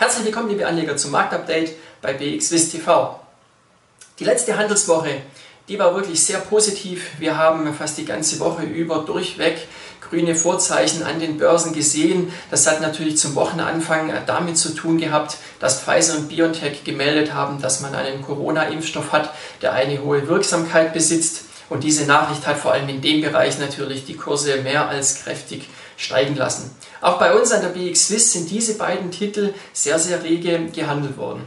Herzlich willkommen, liebe Anleger, zum Marktupdate bei BXWIS TV. Die letzte Handelswoche, die war wirklich sehr positiv. Wir haben fast die ganze Woche über durchweg grüne Vorzeichen an den Börsen gesehen. Das hat natürlich zum Wochenanfang damit zu tun gehabt, dass Pfizer und BioNTech gemeldet haben, dass man einen Corona-Impfstoff hat, der eine hohe Wirksamkeit besitzt. Und diese Nachricht hat vor allem in dem Bereich natürlich die Kurse mehr als kräftig steigen lassen. Auch bei uns an der BX Swiss sind diese beiden Titel sehr, sehr rege gehandelt worden.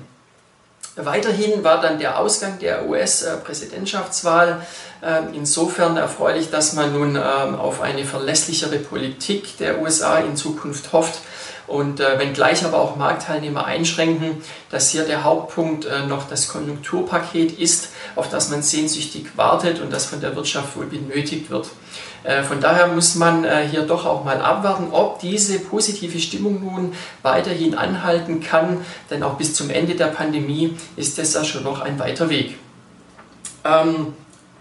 Weiterhin war dann der Ausgang der US-Präsidentschaftswahl ähm, insofern erfreulich, dass man nun ähm, auf eine verlässlichere Politik der USA in Zukunft hofft. Und äh, wenngleich aber auch Marktteilnehmer einschränken, dass hier der Hauptpunkt äh, noch das Konjunkturpaket ist, auf das man sehnsüchtig wartet und das von der Wirtschaft wohl benötigt wird. Äh, von daher muss man äh, hier doch auch mal abwarten, ob diese positive Stimmung nun weiterhin anhalten kann, denn auch bis zum Ende der Pandemie ist es ja schon noch ein weiter Weg. Ähm,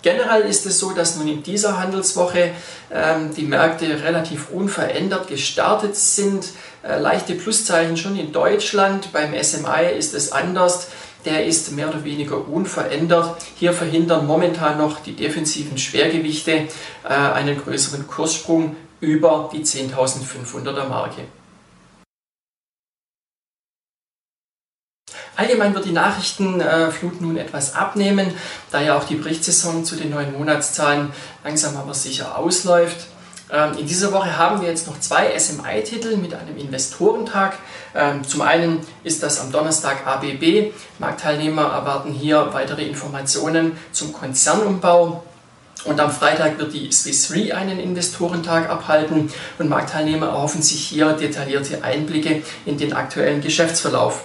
Generell ist es so, dass nun in dieser Handelswoche ähm, die Märkte relativ unverändert gestartet sind. Äh, leichte Pluszeichen schon in Deutschland. Beim SMI ist es anders der ist mehr oder weniger unverändert. Hier verhindern momentan noch die defensiven Schwergewichte äh, einen größeren Kurssprung über die 10.500er Marke. Allgemein wird die Nachrichtenflut nun etwas abnehmen, da ja auch die Berichtssaison zu den neuen Monatszahlen langsam aber sicher ausläuft. Ähm, in dieser Woche haben wir jetzt noch zwei SMI-Titel mit einem Investorentag. Ähm, zum einen ist das am Donnerstag ABB. Marktteilnehmer erwarten hier weitere Informationen zum Konzernumbau. Und am Freitag wird die Swiss Re einen Investorentag abhalten und Marktteilnehmer erhoffen sich hier detaillierte Einblicke in den aktuellen Geschäftsverlauf.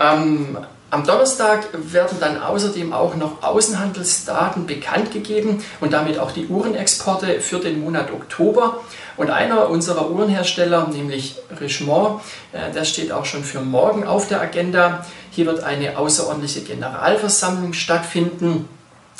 Ähm, am Donnerstag werden dann außerdem auch noch Außenhandelsdaten bekannt gegeben und damit auch die Uhrenexporte für den Monat Oktober. Und einer unserer Uhrenhersteller, nämlich Richemont, äh, der steht auch schon für morgen auf der Agenda. Hier wird eine außerordentliche Generalversammlung stattfinden.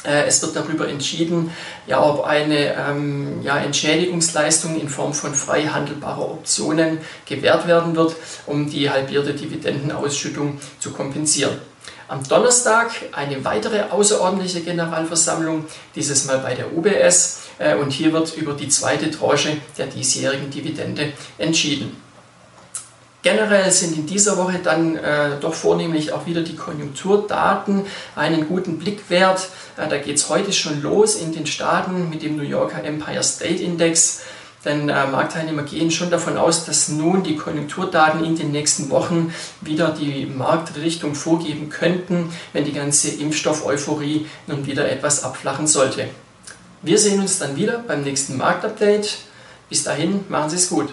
Äh, es wird darüber entschieden, ja, ob eine ähm, ja, Entschädigungsleistung in Form von frei handelbarer Optionen gewährt werden wird, um die halbierte Dividendenausschüttung zu kompensieren. Am Donnerstag eine weitere außerordentliche Generalversammlung, dieses Mal bei der UBS, äh, und hier wird über die zweite Tranche der diesjährigen Dividende entschieden. Generell sind in dieser Woche dann äh, doch vornehmlich auch wieder die Konjunkturdaten einen guten Blick wert. Äh, da geht es heute schon los in den Staaten mit dem New Yorker Empire State Index. Denn äh, Marktteilnehmer gehen schon davon aus, dass nun die Konjunkturdaten in den nächsten Wochen wieder die Marktrichtung vorgeben könnten, wenn die ganze Impfstoff-Euphorie nun wieder etwas abflachen sollte. Wir sehen uns dann wieder beim nächsten Marktupdate. Bis dahin, machen Sie es gut.